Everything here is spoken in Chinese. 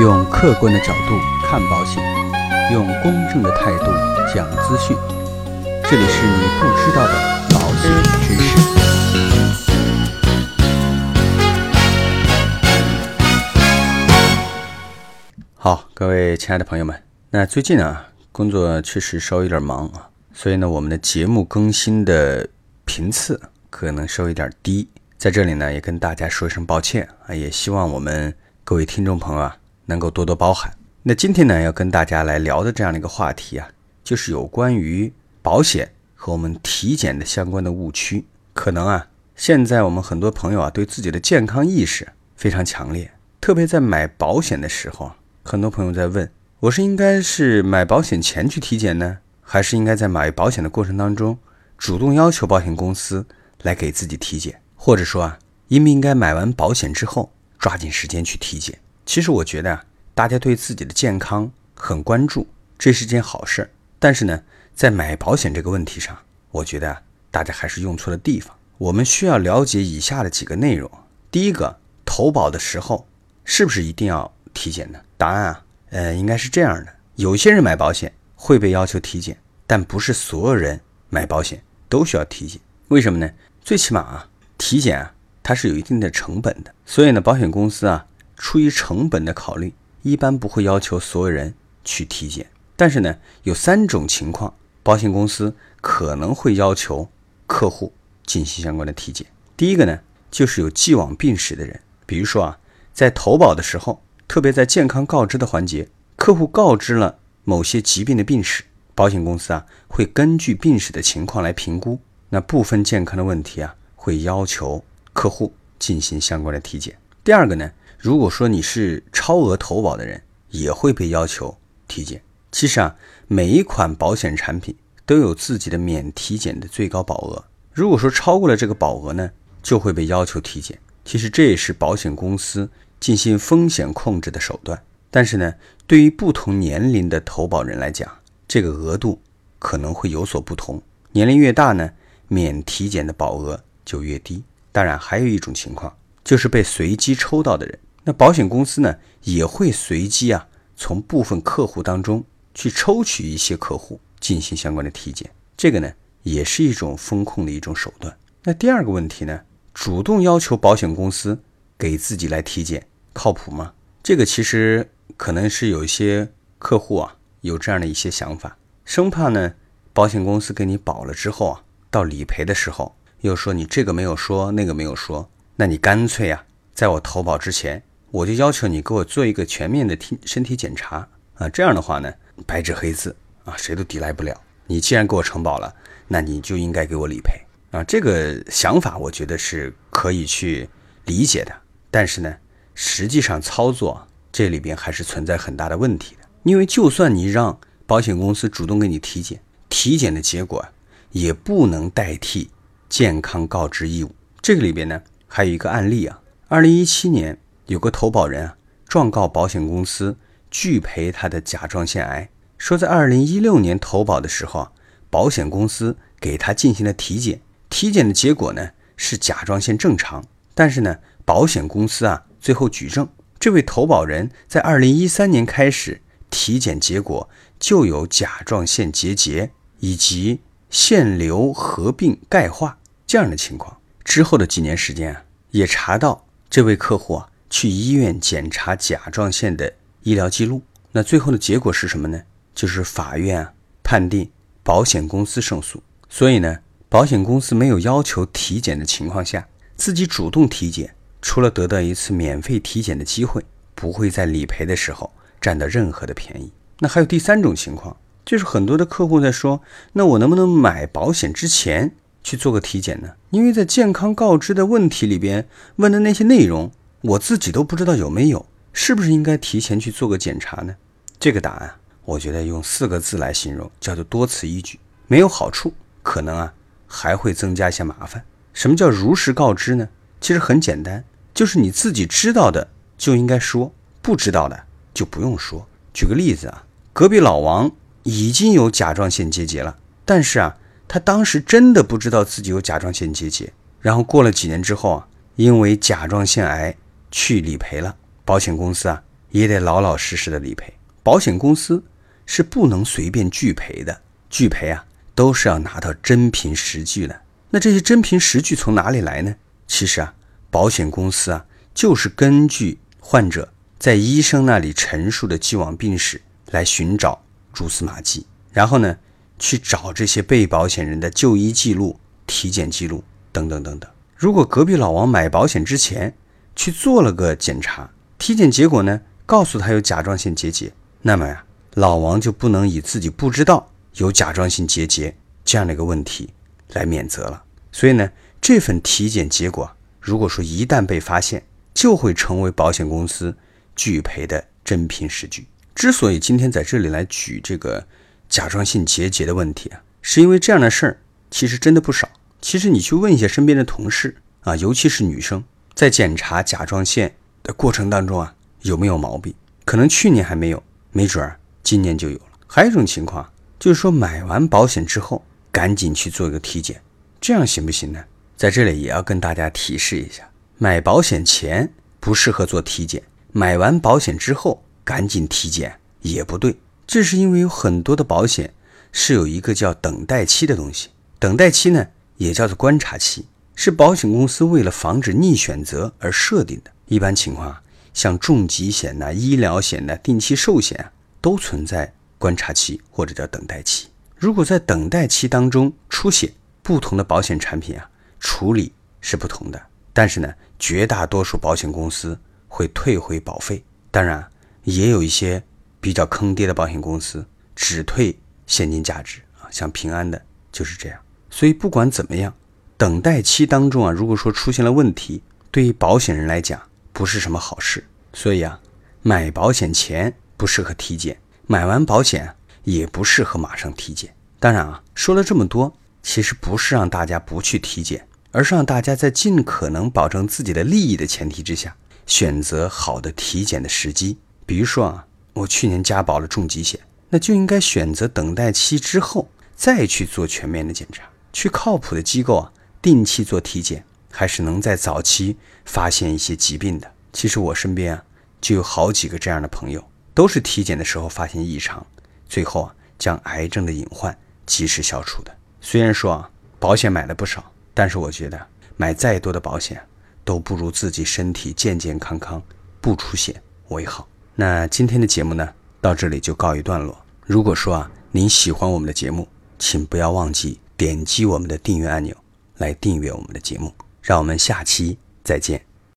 用客观的角度看保险，用公正的态度讲资讯。这里是你不知道的保险知识。好，各位亲爱的朋友们，那最近啊，工作确实稍微有点忙啊，所以呢，我们的节目更新的频次可能稍微有点低。在这里呢，也跟大家说一声抱歉啊，也希望我们各位听众朋友啊，能够多多包涵。那今天呢，要跟大家来聊的这样的一个话题啊，就是有关于保险和我们体检的相关的误区。可能啊，现在我们很多朋友啊，对自己的健康意识非常强烈，特别在买保险的时候，很多朋友在问，我是应该是买保险前去体检呢，还是应该在买保险的过程当中主动要求保险公司来给自己体检？或者说啊，应不应该买完保险之后抓紧时间去体检？其实我觉得啊，大家对自己的健康很关注，这是件好事。但是呢，在买保险这个问题上，我觉得啊，大家还是用错了地方。我们需要了解以下的几个内容：第一个，投保的时候是不是一定要体检呢？答案啊，呃，应该是这样的：有些人买保险会被要求体检，但不是所有人买保险都需要体检。为什么呢？最起码啊。体检啊，它是有一定的成本的，所以呢，保险公司啊，出于成本的考虑，一般不会要求所有人去体检。但是呢，有三种情况，保险公司可能会要求客户进行相关的体检。第一个呢，就是有既往病史的人，比如说啊，在投保的时候，特别在健康告知的环节，客户告知了某些疾病的病史，保险公司啊，会根据病史的情况来评估那部分健康的问题啊。会要求客户进行相关的体检。第二个呢，如果说你是超额投保的人，也会被要求体检。其实啊，每一款保险产品都有自己的免体检的最高保额。如果说超过了这个保额呢，就会被要求体检。其实这也是保险公司进行风险控制的手段。但是呢，对于不同年龄的投保人来讲，这个额度可能会有所不同。年龄越大呢，免体检的保额。就越低。当然，还有一种情况，就是被随机抽到的人。那保险公司呢，也会随机啊，从部分客户当中去抽取一些客户进行相关的体检。这个呢，也是一种风控的一种手段。那第二个问题呢，主动要求保险公司给自己来体检，靠谱吗？这个其实可能是有一些客户啊，有这样的一些想法，生怕呢，保险公司给你保了之后啊，到理赔的时候。又说你这个没有说，那个没有说，那你干脆啊，在我投保之前，我就要求你给我做一个全面的体身体检查啊，这样的话呢，白纸黑字啊，谁都抵赖不了。你既然给我承保了，那你就应该给我理赔啊。这个想法我觉得是可以去理解的，但是呢，实际上操作这里边还是存在很大的问题的。因为就算你让保险公司主动给你体检，体检的结果也不能代替。健康告知义务，这个里边呢，还有一个案例啊。二零一七年，有个投保人啊，状告保险公司拒赔他的甲状腺癌，说在二零一六年投保的时候啊，保险公司给他进行了体检，体检的结果呢是甲状腺正常，但是呢，保险公司啊最后举证，这位投保人在二零一三年开始体检结果就有甲状腺结节以及腺瘤合并钙化。这样的情况之后的几年时间啊，也查到这位客户啊去医院检查甲状腺的医疗记录。那最后的结果是什么呢？就是法院啊判定保险公司胜诉。所以呢，保险公司没有要求体检的情况下，自己主动体检，除了得到一次免费体检的机会，不会在理赔的时候占到任何的便宜。那还有第三种情况，就是很多的客户在说，那我能不能买保险之前？去做个体检呢？因为在健康告知的问题里边问的那些内容，我自己都不知道有没有，是不是应该提前去做个检查呢？这个答案，我觉得用四个字来形容，叫做多此一举，没有好处，可能啊还会增加一些麻烦。什么叫如实告知呢？其实很简单，就是你自己知道的就应该说，不知道的就不用说。举个例子啊，隔壁老王已经有甲状腺结节了，但是啊。他当时真的不知道自己有甲状腺结节，然后过了几年之后啊，因为甲状腺癌去理赔了，保险公司啊也得老老实实的理赔。保险公司是不能随便拒赔的，拒赔啊都是要拿到真凭实据的。那这些真凭实据从哪里来呢？其实啊，保险公司啊就是根据患者在医生那里陈述的既往病史来寻找蛛丝马迹，然后呢去找这些被保险人的就医记录、体检记录等等等等。如果隔壁老王买保险之前去做了个检查，体检结果呢告诉他有甲状腺结节，那么呀，老王就不能以自己不知道有甲状腺结节这样的一个问题来免责了。所以呢，这份体检结果，如果说一旦被发现，就会成为保险公司拒赔的真凭实据。之所以今天在这里来举这个甲状腺结节的问题啊，是因为这样的事儿其实真的不少。其实你去问一下身边的同事啊，尤其是女生，在检查甲状腺的过程当中啊，有没有毛病？可能去年还没有，没准儿今年就有了。还有一种情况，就是说买完保险之后，赶紧去做一个体检，这样行不行呢？在这里也要跟大家提示一下，买保险前不适合做体检，买完保险之后赶紧体检也不对。这是因为有很多的保险是有一个叫等待期的东西，等待期呢。也叫做观察期，是保险公司为了防止逆选择而设定的。一般情况啊，像重疾险呐、医疗险呐、定期寿险啊，都存在观察期或者叫等待期。如果在等待期当中出险，不同的保险产品啊，处理是不同的。但是呢，绝大多数保险公司会退回保费。当然，也有一些比较坑爹的保险公司只退现金价值啊，像平安的就是这样。所以不管怎么样，等待期当中啊，如果说出现了问题，对于保险人来讲不是什么好事。所以啊，买保险前不适合体检，买完保险也不适合马上体检。当然啊，说了这么多，其实不是让大家不去体检，而是让大家在尽可能保证自己的利益的前提之下，选择好的体检的时机。比如说啊，我去年加保了重疾险，那就应该选择等待期之后再去做全面的检查。去靠谱的机构啊，定期做体检，还是能在早期发现一些疾病的。其实我身边啊，就有好几个这样的朋友，都是体检的时候发现异常，最后啊，将癌症的隐患及时消除的。虽然说啊，保险买了不少，但是我觉得买再多的保险，都不如自己身体健健康康不出险为好。那今天的节目呢，到这里就告一段落。如果说啊，您喜欢我们的节目，请不要忘记。点击我们的订阅按钮来订阅我们的节目，让我们下期再见。